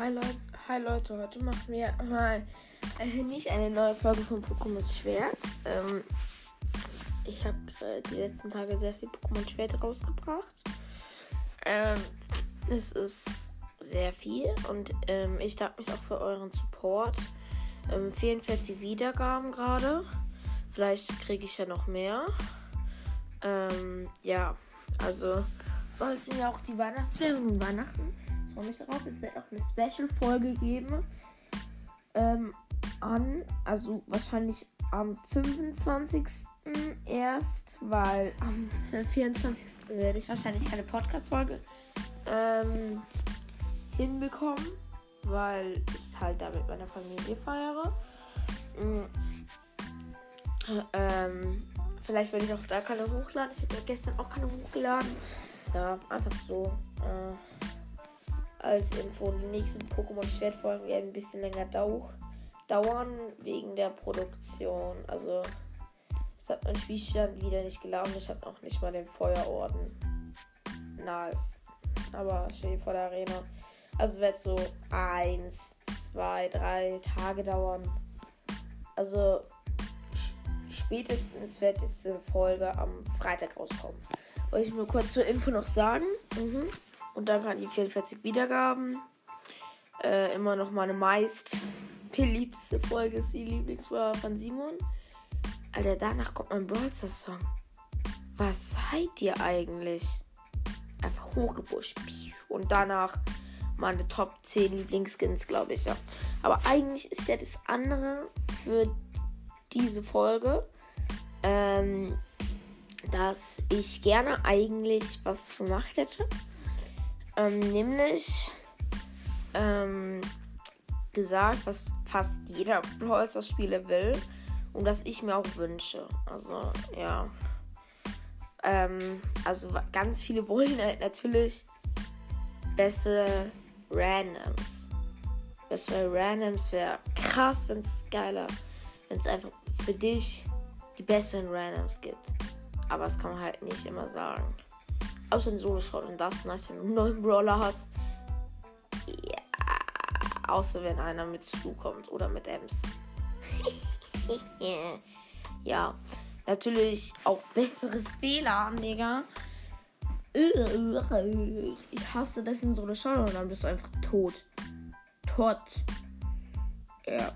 Hi Leute, hi Leute, heute machen wir mal äh, nicht eine neue Folge von Pokémon Schwert. Ähm, ich habe äh, die letzten Tage sehr viel Pokémon Schwert rausgebracht. Ähm, es ist sehr viel und ähm, ich danke mich auch für euren Support. Ähm, 44 Wiedergaben gerade. Vielleicht kriege ich ja noch mehr. Ähm, ja, also bald sind ja auch die Weihnachtsferien und Weihnachten. Freue mich darauf. Es wird auch eine Special-Folge geben. Ähm, an, also wahrscheinlich am 25. erst, weil am 24. werde ich wahrscheinlich keine Podcast-Folge ähm, hinbekommen, weil ich halt da mit meiner Familie feiere. Mhm. Ähm, vielleicht werde ich auch da keine hochladen. Ich habe ja gestern auch keine hochgeladen. Ja, einfach so. Äh, als Info. Die nächsten Pokémon Schwertfolgen werden ein bisschen länger dau dauern wegen der Produktion. Also, es hat mein Spielstand wieder nicht geladen. Ich habe noch nicht mal den Feuerorden. Nice. Aber stehe vor der Arena. Also wird so eins, zwei, drei Tage dauern. Also spätestens wird jetzt die Folge am Freitag rauskommen. Wollte ich nur kurz zur Info noch sagen. Mhm. Und dann kann die 44 Wiedergaben. Äh, immer noch meine meist beliebteste Folge ist die Lieblingsfolge von Simon. Alter, danach kommt mein Brawl Song. Was seid ihr eigentlich? Einfach hochgepusht. Und danach meine Top 10 Lieblingsskins, glaube ich, ja. Aber eigentlich ist ja das andere für diese Folge, ähm, dass ich gerne eigentlich was gemacht hätte. Ähm, nämlich ähm, gesagt, was fast jeder Brawl Spieler will und das ich mir auch wünsche. Also, ja. Ähm, also ganz viele wollen halt natürlich bessere Randoms. Bessere Randoms wäre krass, wenn es geiler, wenn es einfach für dich die besseren Randoms gibt. Aber das kann man halt nicht immer sagen. Außer in Solo-Shot und das ist nice, wenn du einen neuen Brawler hast. Ja, außer wenn einer mit Stu kommt oder mit Ems. ja, natürlich auch besseres WLAN, Digga. Ich hasse das in Solo-Shot und dann bist du einfach tot. Tot. Ja.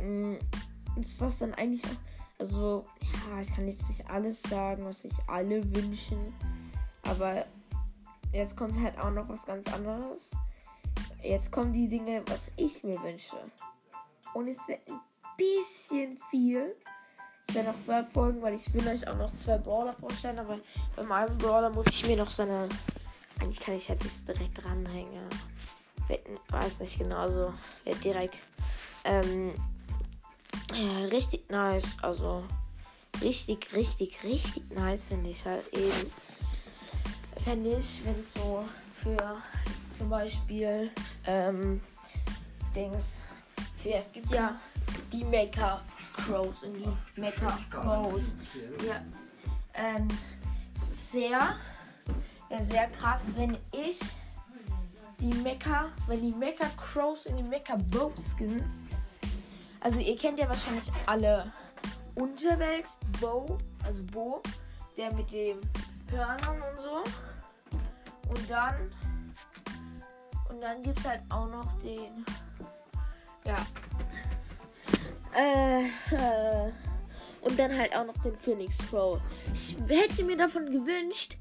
Mm, das war's dann eigentlich auch. Also, ja, ich kann jetzt nicht alles sagen, was sich alle wünschen. Aber jetzt kommt halt auch noch was ganz anderes. Jetzt kommen die Dinge, was ich mir wünsche. Und es wird ein bisschen viel. Es werden noch zwei Folgen, weil ich will euch auch noch zwei Brawler vorstellen. Aber bei meinem Brawler muss ich mir noch seine. Eigentlich kann ich ja das direkt ranhängen. Weiß nicht genau, also wird direkt. Ähm, ja, richtig nice. Also richtig, richtig, richtig nice finde ich halt eben fände ich, wenn es so für zum Beispiel ähm, Dings, für, es gibt ja die Mecha Crows und die Mecha Crows. Ja, ähm, sehr, sehr krass, wenn ich die Mecha, wenn die Mecha Crows und die Mecha Bow Skins, also ihr kennt ja wahrscheinlich alle Unterwelt Bow, also Bo, der mit dem Hörnern und so. Und dann. Und dann gibt es halt auch noch den. Ja. Äh, äh, und dann halt auch noch den Phoenix Crow. Ich hätte mir davon gewünscht,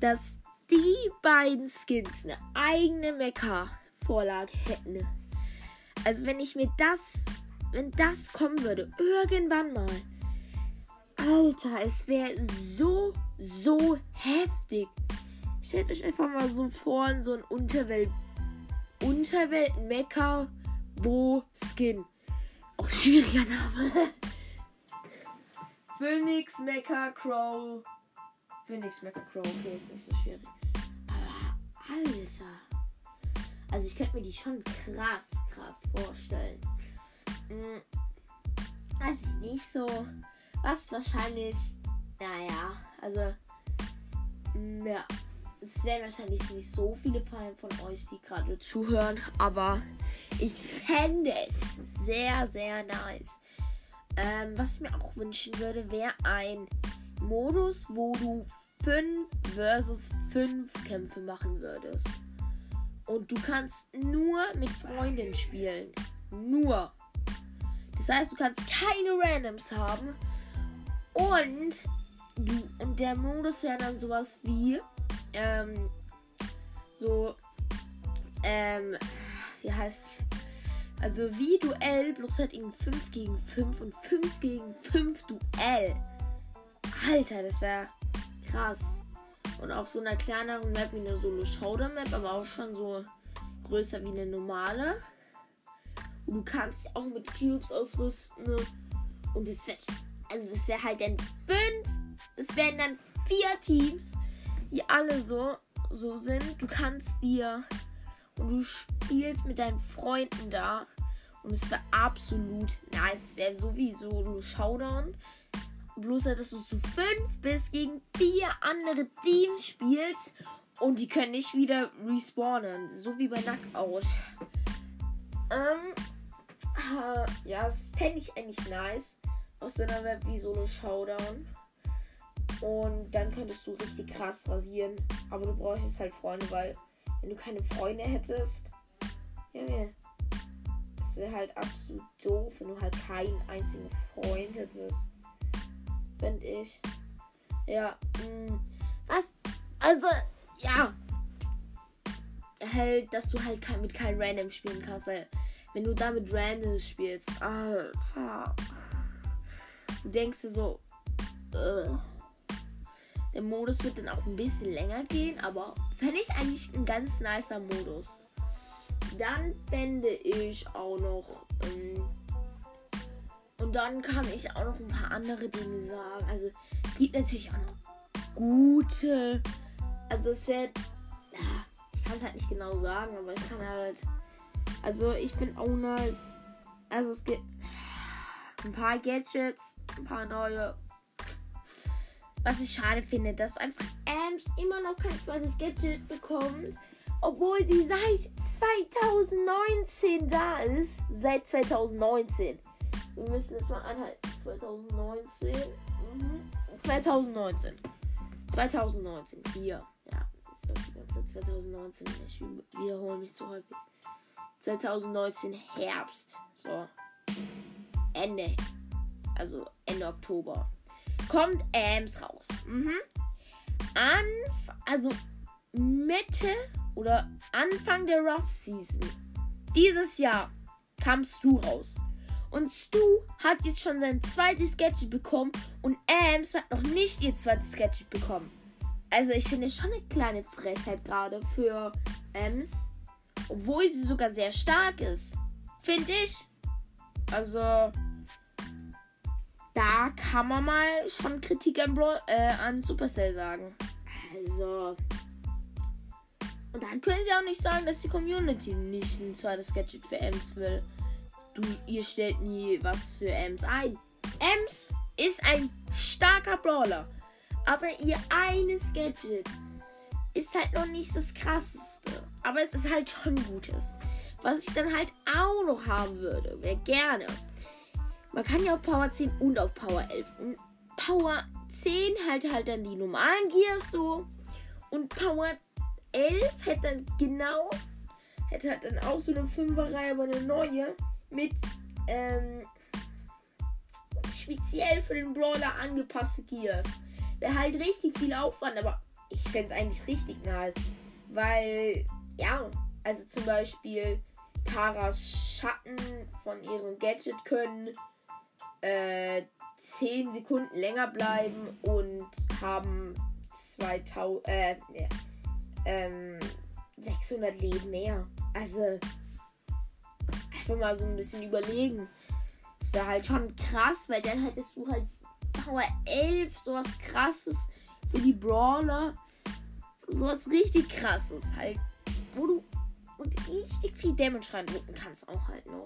dass die beiden Skins eine eigene Mecha-Vorlage hätten. Also wenn ich mir das, wenn das kommen würde, irgendwann mal. Alter, es wäre so, so heftig. Stellt euch einfach mal so vor so ein Unterwelt. Unterwelt Mecha Bo Skin. Auch schwieriger Name. Phoenix Mecha Crow. Phoenix Mecha Crow, okay, ist nicht so schwierig. Aber Alter. Also ich könnte mir die schon krass, krass vorstellen. Hm, weiß ich nicht so. Was wahrscheinlich. Naja, also. Ja es werden wahrscheinlich nicht so viele von euch, die gerade zuhören, aber ich fände es sehr, sehr nice. Ähm, was ich mir auch wünschen würde, wäre ein Modus, wo du 5 versus 5 Kämpfe machen würdest. Und du kannst nur mit Freunden spielen. Nur. Das heißt, du kannst keine Randoms haben. Und, du, und der Modus wäre dann sowas wie ähm, so, ähm, wie heißt, also wie Duell, bloß halt eben 5 gegen 5 und 5 gegen 5 Duell. Alter, das wäre krass. Und auf so einer kleineren Map wie eine Solo-Showdown-Map, aber auch schon so größer wie eine normale. Und du kannst dich auch mit Cubes ausrüsten. Und das wäre, also das halt dann fünf, es wären dann vier Teams die alle so, so sind. Du kannst dir und du spielst mit deinen Freunden da. Und es wäre absolut nice. Es wäre so wie so ein Showdown. Bloß, halt, dass du zu fünf bis gegen vier andere Teams spielst. Und die können nicht wieder respawnen. So wie bei Knockout. Ähm, äh, ja, das fände ich eigentlich nice. Aus so einer Web wie so eine Showdown. Und dann könntest du richtig krass rasieren. Aber du bräuchtest halt Freunde, weil wenn du keine Freunde hättest, Junge, das wäre halt absolut doof, wenn du halt keinen einzigen Freund hättest. Finde ich. Ja, mh, mm, was? Also, ja. Halt, dass du halt mit keinem Random spielen kannst, weil wenn du da mit Random spielst, Alter. Du denkst dir so, äh, der Modus wird dann auch ein bisschen länger gehen, aber fände ich eigentlich ein ganz nicer Modus. Dann fände ich auch noch. Ähm, und dann kann ich auch noch ein paar andere Dinge sagen. Also es gibt natürlich auch noch gute. Also es wird. Ja, ich kann es halt nicht genau sagen, aber ich kann halt. Also ich bin auch nice. Also es gibt ein paar Gadgets, ein paar neue was ich schade finde, dass einfach Ams immer noch kein zweites Gadget bekommt, obwohl sie seit 2019 da ist. Seit 2019. Wir müssen jetzt mal anhalten. 2019. Mhm. 2019. 2019. Hier. Ja, das ist die ganze Zeit 2019. Ich wiederhole mich zu häufig. 2019 Herbst. So. Ende. Also Ende Oktober kommt Ams raus. Mhm. Anf also Mitte oder Anfang der Rough Season dieses Jahr kam Stu raus. Und Stu hat jetzt schon sein zweites Gadget bekommen und Ams hat noch nicht ihr zweites Gadget bekommen. Also ich finde schon eine kleine Frechheit gerade für Ams. Obwohl sie sogar sehr stark ist. Finde ich. Also da kann man mal schon Kritik an, Bro äh, an Supercell sagen. Also. Und dann können sie auch nicht sagen, dass die Community nicht ein zweites Gadget für Ems will. Du, ihr stellt nie was für Ems ein. Ems ist ein starker Brawler. Aber ihr eines Gadget ist halt noch nicht das krasseste. Aber es ist halt schon gutes. Was ich dann halt auch noch haben würde, wäre gerne man kann ja auf Power 10 und auf Power 11. Und Power 10 halt halt dann die normalen Gears so. Und Power 11 hätte dann genau, hätte halt dann auch so eine 5er-Reihe, aber eine neue mit ähm, speziell für den Brawler angepasste Gears. Wäre halt richtig viel Aufwand, aber ich fände es eigentlich richtig nice. Weil, ja, also zum Beispiel Taras Schatten von ihrem Gadget können äh, 10 Sekunden länger bleiben und haben 2000, äh, ja, ähm, 600 Leben mehr. Also, einfach mal so ein bisschen überlegen. Das wäre halt schon krass, weil dann hättest du halt Power 11, sowas krasses für die Brawler. Sowas richtig krasses halt. Wo du richtig viel Damage reindrücken kannst auch halt noch.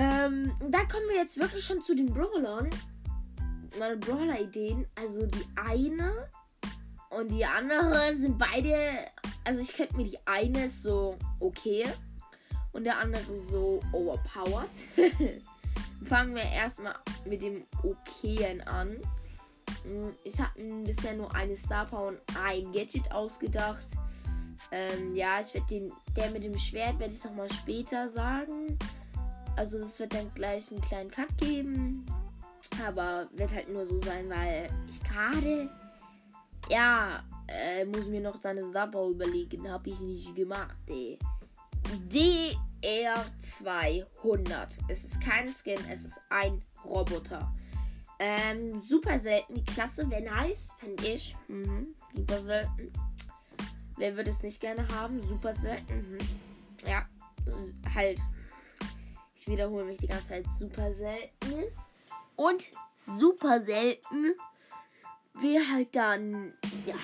Ähm, da kommen wir jetzt wirklich schon zu den Brawlern. Meine Brawler-Ideen. Also die eine und die andere sind beide. Also ich könnte mir die eine so okay und der andere so overpowered. Fangen wir erstmal mit dem Okayen an. Hm, ich habe mir bisher nur eine Star Power und ein Gadget ausgedacht. Ähm, ja, ich werde den, der mit dem Schwert werde ich nochmal später sagen. Also es wird dann gleich einen kleinen Cut geben. Aber wird halt nur so sein, weil ich gerade, ja, äh, muss mir noch seine Star überlegen. Habe ich nicht gemacht, ey. DR200. Es ist kein Skin, es ist ein Roboter. Ähm, super selten. Die Klasse wäre nice, fand ich. Mhm. Super selten. Wer würde es nicht gerne haben? Super selten. Mhm. Ja, halt. Wiederhole mich die ganze Zeit. Super selten. Und super selten wäre halt dann, ja,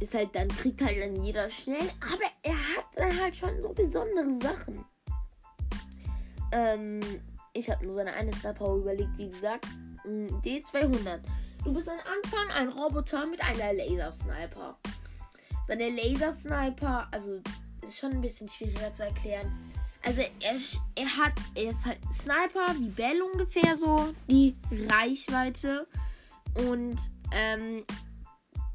ist halt dann, kriegt halt dann jeder schnell. Aber er hat dann halt schon so besondere Sachen. Ähm, ich habe nur seine eine Star Power überlegt, wie gesagt. Mm, D200. Du bist am Anfang ein Roboter mit einer Lasersniper. Seine Lasersniper, also ist schon ein bisschen schwieriger zu erklären. Also er, er hat, er ist halt Sniper wie Bell ungefähr so, die Reichweite. Und ähm,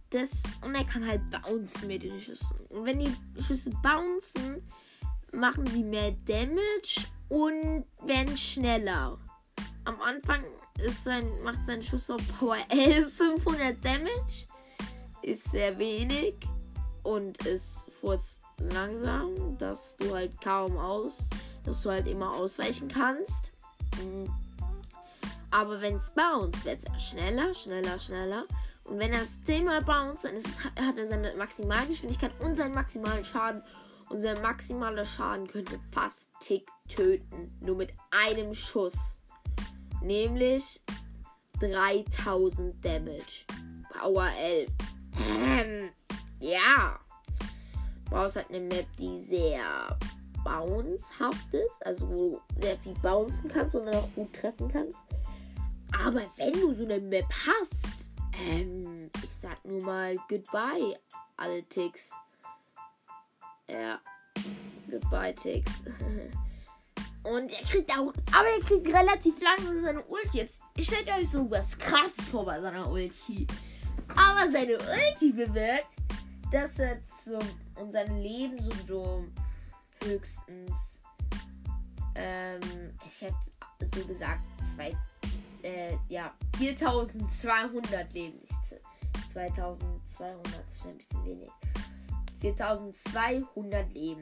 das, und er kann halt bouncen mit den Schüssen. Und wenn die Schüsse bouncen, machen sie mehr Damage und werden schneller. Am Anfang ist sein, macht sein Schuss auf Power 11 500 Damage. Ist sehr wenig und ist furzt langsam, dass du halt kaum aus, dass du halt immer ausweichen kannst. Mhm. Aber wenn es bounce, wird es schneller, schneller, schneller. Und wenn er es zehnmal bounce, dann es, hat er seine Maximalgeschwindigkeit und seinen maximalen Schaden. Und sein maximaler Schaden könnte fast Tick töten. Nur mit einem Schuss. Nämlich 3000 Damage. Power 11. Ähm, ja. Brauchst halt eine Map, die sehr bouncehaft ist. Also wo du sehr viel bouncen kannst und dann auch gut treffen kannst. Aber wenn du so eine Map hast, ähm, ich sag nur mal Goodbye, alle Ticks. Ja. Goodbye, Ticks. Und er kriegt auch, aber er kriegt relativ lange seine Ulti. Jetzt stellt euch so was krasses vor bei seiner Ulti. Aber seine Ulti bewirkt, dass er so seinem Leben so, so höchstens, ähm, ich hätte so gesagt, zwei, äh, ja, 4200 Leben. Nicht 2200, ist ein bisschen wenig. 4200 Leben.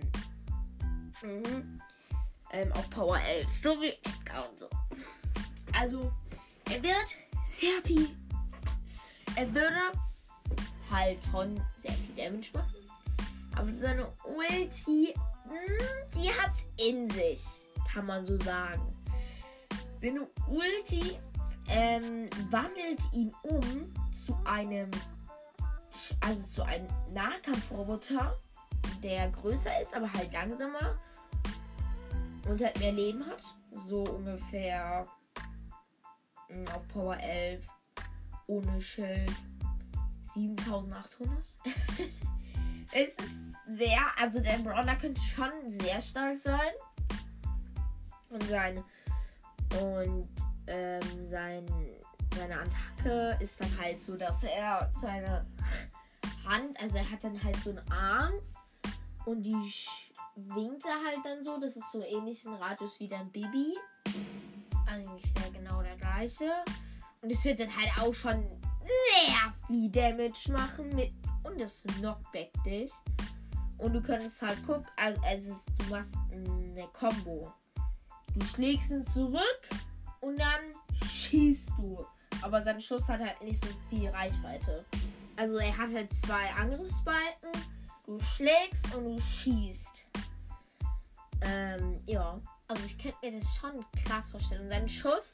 Mhm ähm, auf Power 11. So wie Edgar und so. Also, er wird sehr viel. Er würde halt schon sehr viel Damage machen. Aber seine Ulti, hm, die hat's in sich. Kann man so sagen. Seine Ulti ähm, wandelt ihn um zu einem. Also zu einem Nahkampfroboter, der größer ist, aber halt langsamer und halt mehr Leben hat. So ungefähr hm, auf Power 11 ohne Schild 7800. es ist sehr, also der Brawler könnte schon sehr stark sein. Und sein und ähm, sein, seine Attacke ist dann halt so, dass er seine Hand, also er hat dann halt so einen Arm und die winkt er halt dann so. Das ist so ähnlich ein Radius wie dein Baby. Eigentlich ja genau der gleiche. Und es wird dann halt auch schon sehr viel Damage machen mit und das Knockback dich. Und du könntest halt gucken, also, also du machst eine Combo. Du schlägst ihn zurück und dann schießt du. Aber sein Schuss hat halt nicht so viel Reichweite. Also er hat halt zwei Angriffsbalken. Du schlägst und du schießt. Ähm, ja. Also ich könnte mir das schon krass vorstellen. Und sein Schuss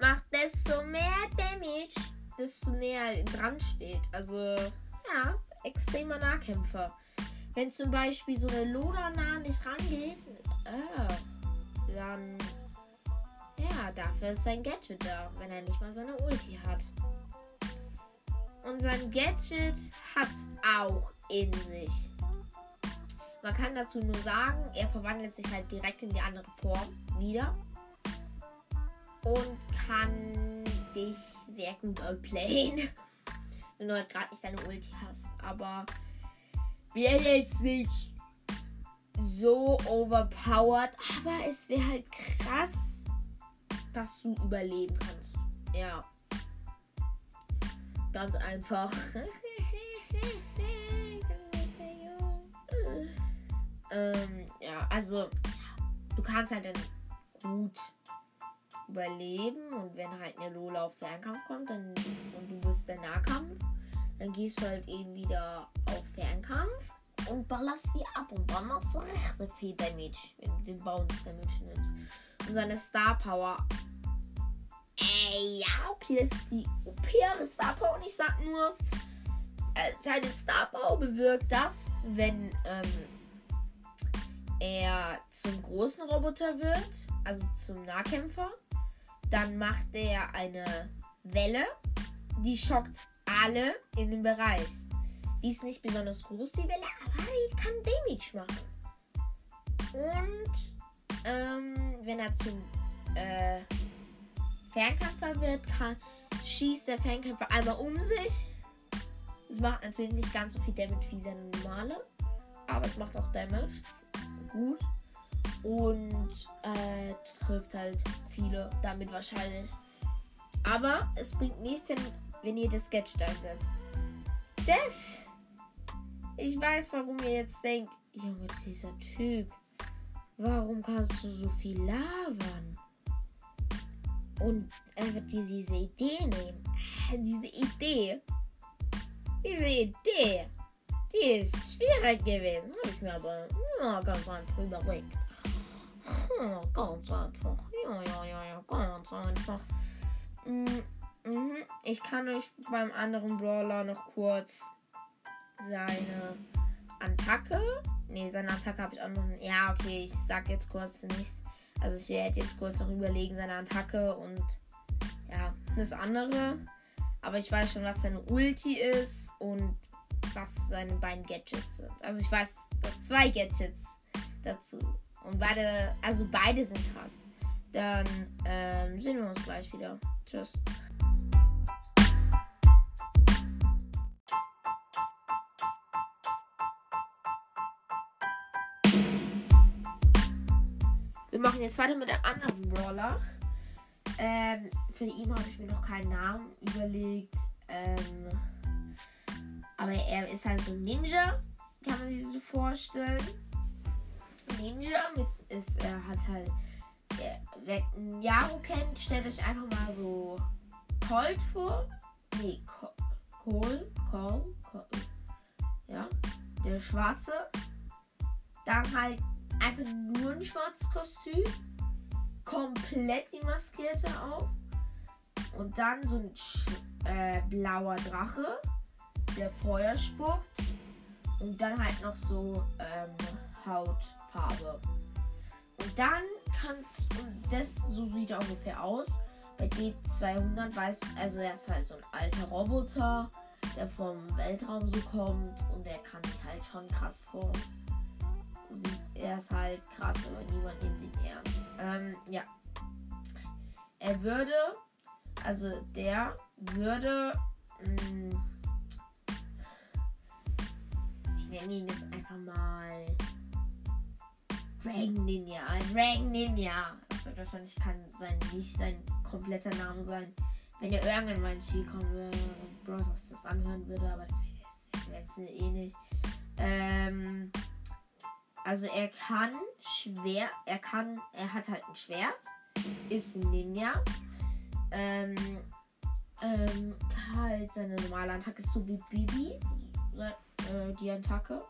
macht desto mehr Damage, desto näher dran steht. Also, ja, extremer Nahkämpfer. Wenn zum Beispiel so eine Lola nah nicht rangeht, äh, dann ja, dafür ist sein Gadget da, wenn er nicht mal seine Ulti hat. Und sein Gadget hat auch in sich. Man kann dazu nur sagen, er verwandelt sich halt direkt in die andere Form wieder. Und kann dich sehr gut outplayen. Wenn du halt gerade nicht deine Ulti hast. Aber wäre jetzt nicht so overpowered. Aber es wäre halt krass, dass du überleben kannst. Ja. Ganz einfach. ähm, ja, also du kannst halt dann gut überleben und wenn halt eine Lola auf Fernkampf kommt dann, und du bist der Nahkampf, dann gehst du halt eben wieder auf Fernkampf und ballerst die ab und dann machst du recht viel Damage, wenn du den Bounce Damage nimmst. Und seine Star Power. Ey, ja, okay, das ist die OP Star Power und ich sag nur, äh, seine Star Power bewirkt das, wenn ähm, er zum großen Roboter wird, also zum Nahkämpfer, dann macht er eine Welle, die schockt alle in dem Bereich. Die ist nicht besonders groß, die Welle, aber die kann Damage machen. Und ähm, wenn er zum äh, Fernkämpfer wird, kann, schießt der Fernkämpfer einmal um sich. Es macht natürlich nicht ganz so viel Damage wie der normale, aber es macht auch Damage. Gut. Und äh, trifft halt viele damit wahrscheinlich. Aber es bringt nichts, wenn ihr das Gadget einsetzt. Das ich weiß, warum ihr jetzt denkt, Junge, dieser Typ, warum kannst du so viel labern? Und einfach diese Idee nehmen. Diese Idee. Diese Idee. Die ist schwierig gewesen. Habe ich mir aber ja, ganz einfach überlegt. Ganz einfach. Ja, ja, ja, ja, ganz einfach. Mhm. Ich kann euch beim anderen Brawler noch kurz seine Attacke. Ne, seine Attacke habe ich auch noch. Ja, okay, ich sag jetzt kurz nichts. Also ich werde jetzt kurz noch überlegen, seine Attacke und ja, das andere. Aber ich weiß schon, was seine Ulti ist und was seine beiden Gadgets sind. Also ich weiß zwei Gadgets dazu. Und beide, also beide sind krass. Dann ähm, sehen wir uns gleich wieder. Tschüss. Wir machen jetzt weiter mit einem anderen Brawler. Ähm, für ihn habe ich mir noch keinen Namen überlegt. Ähm, aber er ist halt so ein Ninja. Kann man sich so vorstellen. Ninja mit, ist, er hat halt. Er, wer Yaro kennt, stellt euch einfach mal so Colt vor. Nee, Cole, Cole, Cole. Ja, der Schwarze. Dann halt einfach nur ein schwarzes Kostüm. Komplett die Maskierte auf. Und dann so ein äh, blauer Drache, der Feuer spuckt. Und dann halt noch so ähm, Hautfarbe. Und dann kannst du, das so sieht er ungefähr aus. Bei D200 weiß, also er ist halt so ein alter Roboter, der vom Weltraum so kommt und der kann sich halt schon krass vor er ist halt krass, aber niemand nimmt ihn ernst. Ähm, ja. Er würde, also der würde, mh, mm, ich nenne ihn jetzt einfach mal Dragon Ninja. Dragon Ninja. Also wahrscheinlich kann sein, nicht sein kompletter Name sein. Wenn er irgendwann mal ins Spiel kommen würde und Bros das anhören würde, aber das wäre jetzt eh nicht. Ähm, also er kann schwer, er kann, er hat halt ein Schwert, ist ein Ninja. Ähm, ähm, halt seine normale Attacke ist so wie Bibi, äh, die Attacke.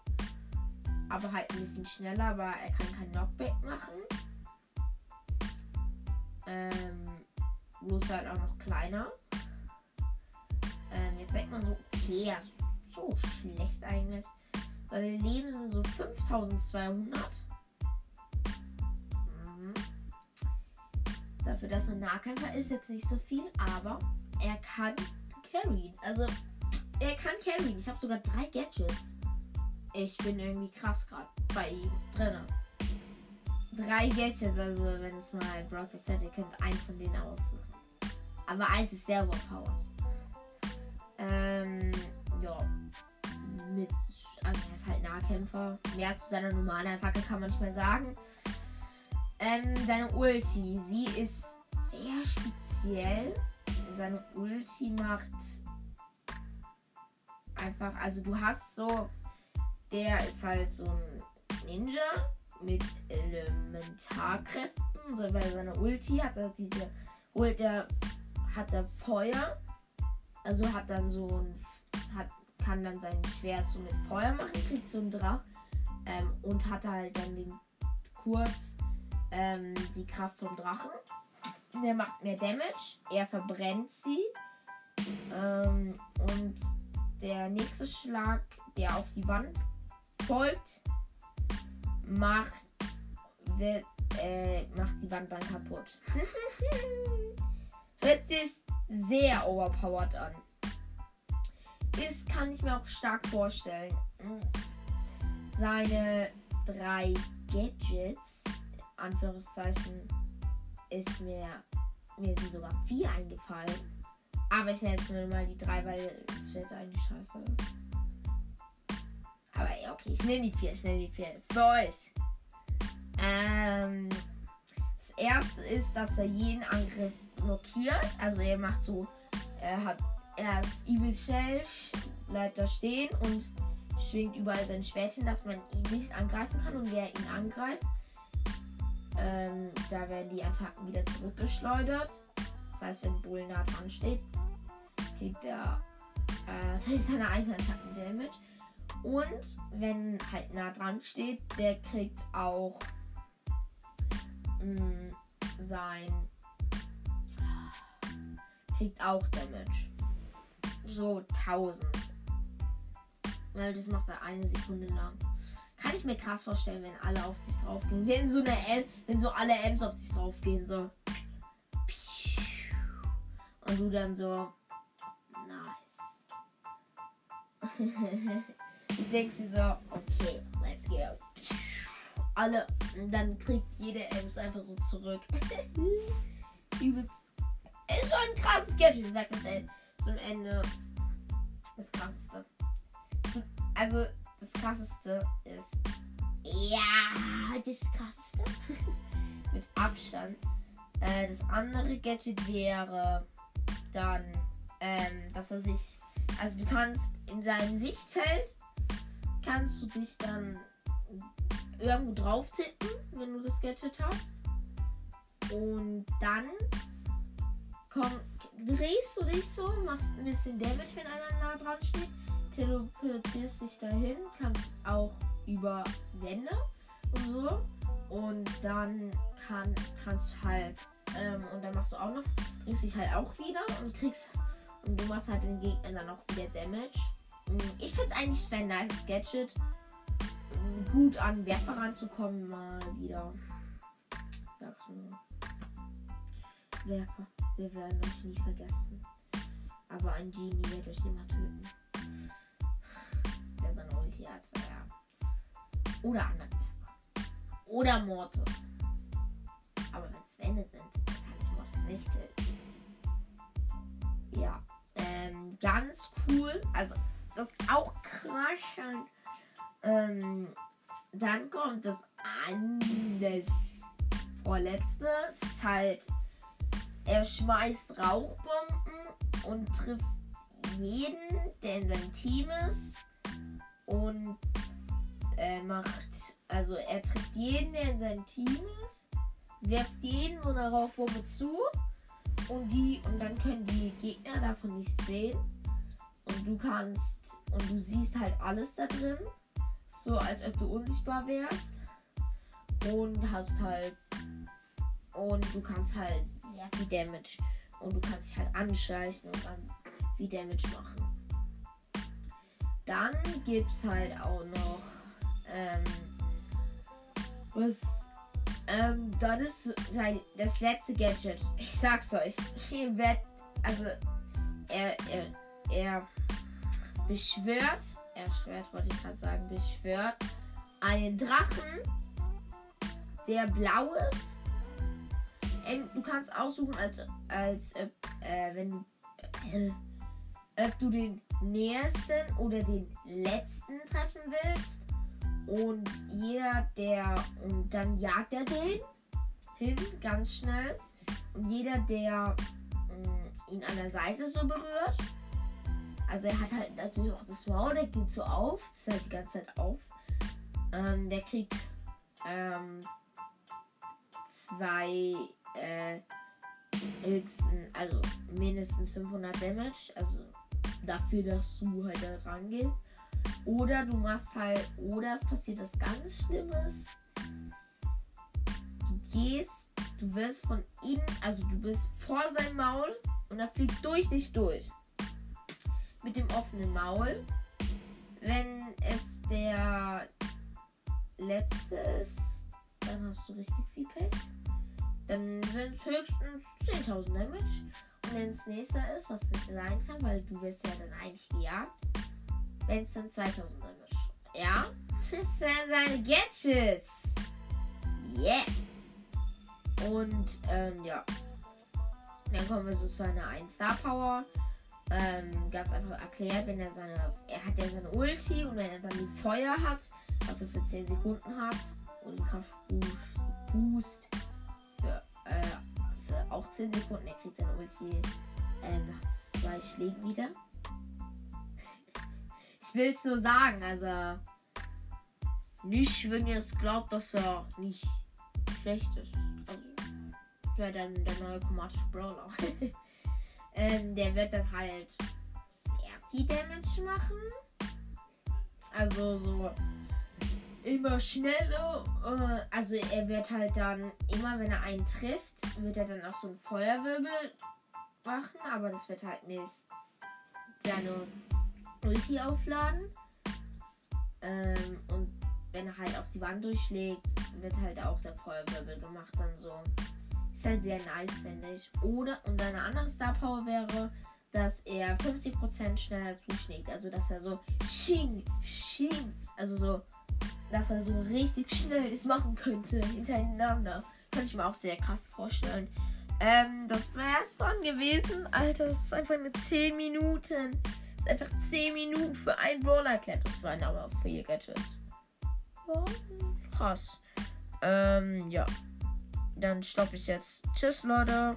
Aber halt ein bisschen schneller, aber er kann kein Knockback machen. Ähm, bloß halt auch noch kleiner. Ähm, jetzt denkt man so, okay, er ist so schlecht eigentlich. Seine Leben sind so 5200. Mhm. Dafür, dass er Nahkämpfer ist, jetzt nicht so viel, aber er kann carryen. Also er kann carryen. Ich habe sogar drei Gadgets. Ich bin irgendwie krass gerade bei ihm drin. Drei Gadgets, also wenn es mal Browser Set, ihr könnt eins von denen aussuchen. Aber eins ist sehr overpowered. Ähm, ja. Mit, also er ist halt Nahkämpfer. Mehr zu seiner normalen Attacke kann man nicht mehr sagen. Ähm, seine Ulti, sie ist sehr speziell. Seine Ulti macht einfach, also du hast so, der ist halt so ein Ninja mit Elementarkräften. So bei seiner Ulti hat er diese, holt er, hat er Feuer. Also hat dann so ein, hat, kann dann sein Schwert so mit Feuer machen, kriegt so einen Drach. Ähm, und hat halt dann den kurz ähm, die Kraft vom Drachen. Der macht mehr Damage. Er verbrennt sie. Ähm, und der nächste Schlag, der auf die Wand folgt, macht, wird, äh, macht die Wand dann kaputt. Hört sich sehr overpowered an. Ist, kann ich mir auch stark vorstellen. Seine drei Gadgets, Anführungszeichen, ist mir, mir sind sogar vier eingefallen. Aber ich nenne jetzt nur mal die drei, weil es wird eigentlich scheiße Aber ja, okay, ich nenne die vier, ich nenne die vier. Euch. Ähm, das erste ist, dass er jeden Angriff blockiert. Also er macht so, er hat, er ist Evil Shell, bleibt da stehen und schwingt überall sein Schwert hin, dass man ihn nicht angreifen kann. Und wer ihn angreift, ähm, da werden die Attacken wieder zurückgeschleudert. Das heißt, wenn Bull nah dran steht, kriegt er äh, seine eigenen Attacken Damage. Und wenn halt nah dran steht, der kriegt auch mh, mm, sein. Kriegt auch Damage. So 1000. Weil das macht er eine Sekunde lang. Kann ich mir krass vorstellen, wenn alle auf sich draufgehen. Wenn so eine M, wenn so alle Ms auf sich draufgehen, so. Und du dann so. Nice. denkst dir so, okay, let's go. Alle, dann kriegt jede Ems einfach so zurück. Übelst. Ist schon ein krasses Gadget, sagt das. Zum Ende. Das krasseste. Also, das krasseste ist. Ja, das krasseste. Mit Abstand. Äh, das andere Gadget wäre dann, ähm, dass er sich, also du kannst in seinem Sichtfeld, kannst du dich dann irgendwo drauf tippen, wenn du das Gadget hast. Und dann komm, drehst du dich so, machst ein bisschen Damage, wenn einer nah dran steht, teleportierst dich dahin, kannst auch über Wände und so. Und dann kann, kannst du halt ähm, und dann machst du auch noch, bringst dich halt auch wieder und kriegst. Und du machst halt den Gegner dann auch wieder Damage. Mm, ich finde es eigentlich ein nice Gadget. Mm, gut an Werfer ranzukommen, mal wieder. Sagst du nur. Werfer. Wir werden euch nie vergessen. Aber ein Genie wird euch immer töten. Der seine Ulti hat, ja. Oder anderen Werfer. Oder Mortis. Aber wenn es Wände sind, nicht töten. Ja, ähm, ganz cool. Also, das auch krass. Und, ähm, dann kommt das alles vorletzte. Ist halt, er schmeißt Rauchbomben und trifft jeden, der in seinem Team ist. Und er macht, also er trifft jeden, der in seinem Team ist wirft denen so eine Rauchbombe zu und die und dann können die Gegner davon nicht sehen und du kannst und du siehst halt alles da drin, so als ob du unsichtbar wärst und hast halt und du kannst halt sehr viel Damage und du kannst dich halt anschleichen und dann viel Damage machen. Dann gibt's halt auch noch ähm, was ähm, dann ist sein, das letzte Gadget. Ich sag's euch. Ich werd, also, er, er, er, beschwört, erschwert wollte ich gerade sagen, beschwört einen Drachen, der blau ist. Du kannst aussuchen, als, als äh, wenn äh, ob du den nächsten oder den letzten treffen willst. Und jeder, der, und dann jagt er den hin, ganz schnell. Und jeder, der mh, mm, ihn an der Seite so berührt, also er hat halt natürlich auch das Wow, der geht so auf, das ist halt die ganze Zeit auf. Ähm, der kriegt ähm, zwei äh, höchsten, also mindestens 500 Damage, also dafür, dass du halt da dran gehst. Oder du machst halt, oder es passiert was ganz Schlimmes. Du gehst, du wirst von innen, also du bist vor seinem Maul und er fliegt durch dich durch. Mit dem offenen Maul. Wenn es der letzte ist, dann hast du richtig viel Pech. Dann sind es höchstens 10.000 Damage. Und wenn es nächster ist, was nicht sein kann, weil du wirst ja dann eigentlich gejagt, wenn es dann 2000 Damage. Ja, das sind seine Gadgets. Yeah. Und, ähm, ja. Dann kommen wir so zu einer 1-Star-Power. Ähm, ganz einfach erklärt, wenn er seine, er hat ja seine Ulti und wenn er dann die Feuer hat, was er für 10 Sekunden hat und Kraftboost für, äh, für auch 10 Sekunden, er kriegt seine Ulti äh, nach zwei Schlägen wieder. Ich will es nur sagen, also nicht, wenn ihr es glaubt, dass er nicht schlecht ist. Also, wäre dann der neue Command Brawler. ähm, der wird dann halt sehr viel Damage machen. Also so immer schneller. Äh, also er wird halt dann immer, wenn er einen trifft, wird er dann auch so ein Feuerwirbel machen, aber das wird halt nicht seine Ulti aufladen. Ähm, und wenn er halt auch die Wand durchschlägt, wird halt auch der Feuerwirbel gemacht dann so. Ist halt sehr nice, finde ich. Oder, und eine andere Star Power wäre, dass er 50% schneller zuschlägt. Also, dass er so Xing, Xing, also so, dass er so richtig schnell es machen könnte hintereinander. Könnte ich mir auch sehr krass vorstellen. Ähm, das wäre es dann gewesen. Alter, das ist einfach eine 10 Minuten einfach 10 Minuten für einen Brawler erklärt. Und zwar aber für ihr Gadget. Ja, krass. Ähm, ja. Dann stoppe ich jetzt. Tschüss, Leute.